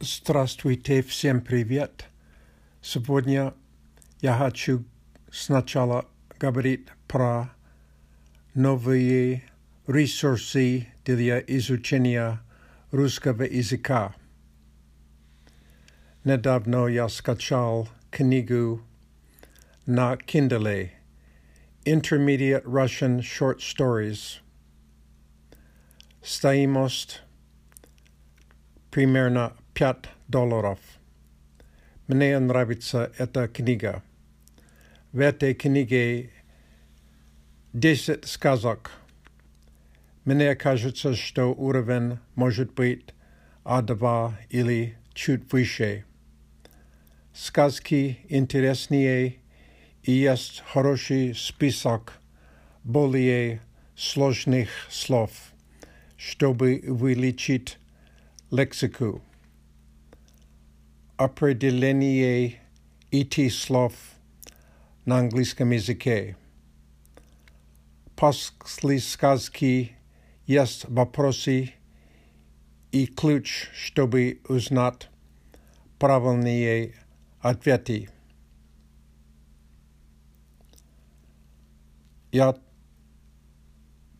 Здравствуйте, всем привет. Сегодня я хочу сначала говорить про новые ресурсы для изучения русского языка. Недавно я скачал книгу на Kindle Intermediate Russian Short Stories. Стоимость примерно 5 долларов. Мне нравится эта книга. В этой книге 10 сказок. Мне кажется, что уровень может быть А2 или чуть выше. Сказки интереснее и есть хороший список более сложных слов, чтобы увеличить лексику. Определение ити слов на английском языке. После сказки есть вопросы и ключ, чтобы узнать правильные ответы. Я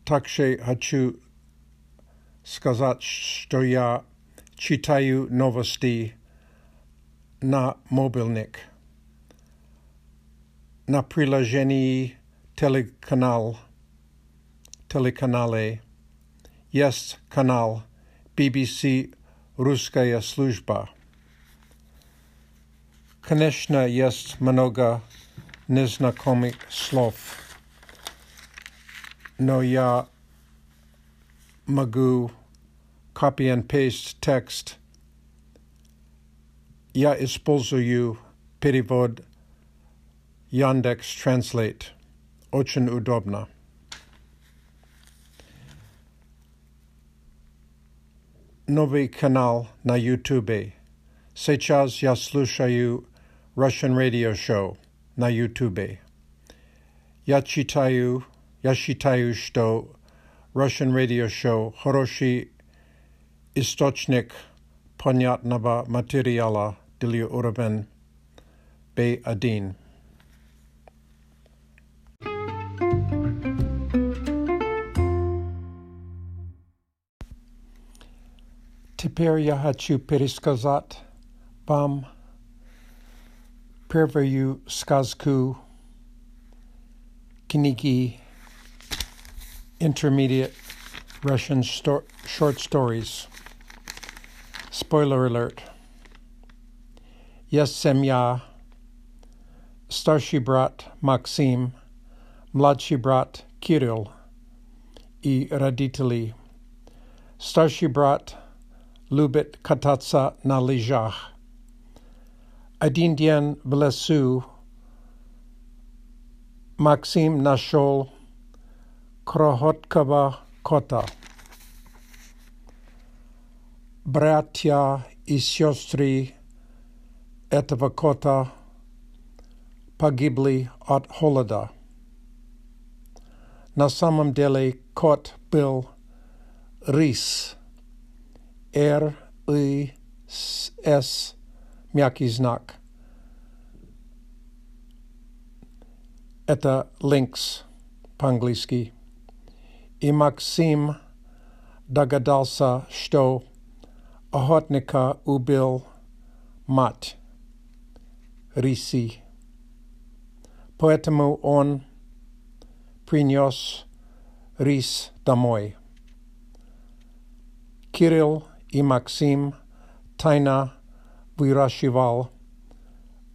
также хочу сказать, что я читаю новости на мобильник. На приложении телеканал, телеканале есть канал BBC «Русская служба». Конечно, есть много незнакомых слов, но я могу copy and paste text. Я использую перевод Яндекс Translate. Очень удобно. Новый канал на YouTube. Сейчас я слушаю Russian Radio Show на YouTube. Я читаю, я считаю, что Russian Radio Show хороший источник понятного материала для уровня B1. Теперь я хочу пересказать вам первую сказку книги Intermediate Russian Sto- Short Stories. Spoiler alert. Есть семья, старший брат Максим, младший брат Кирилл и родители. Старший брат любит кататься на лыжах. Один день в лесу Максим нашел крохоткого кота. Братья и сестры этого кота погибли от холода. На самом деле кот был рис. Р, И, С, мягкий знак. Это линкс по-английски. И Максим догадался, что охотника убил мать risi. Poetemu on prinios ris damoi. Kirill i Maxim Taina Virashival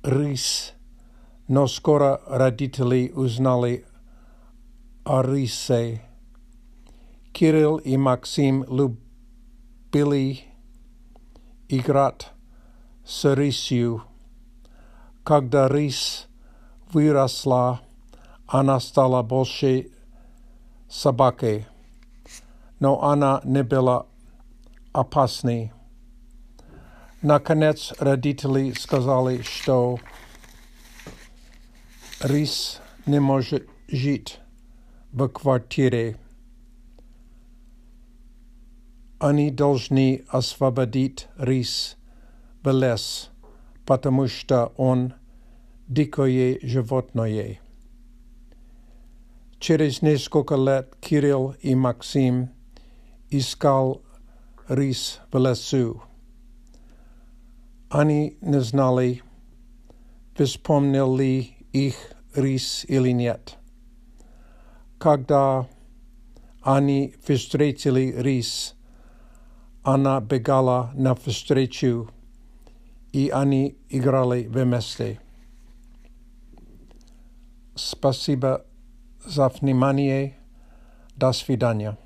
Ris Noskora Raditeli Uznali Arise Kirill i Maxim Lubili Igrat Serisiu Когда рис выросла, она стала больше собакой, но она не была опасной. Наконец родители сказали, что рис не может жить в квартире. Они должны освободить рис в лес, потому что он дикое животное. Через несколько лет Кирилл и Максим искал рис в лесу. Они не знали, вспомнил ли их рис или нет. Когда они встретили рис, она бегала навстречу, и они играли вместе. Спасибо за внимание. До свидания.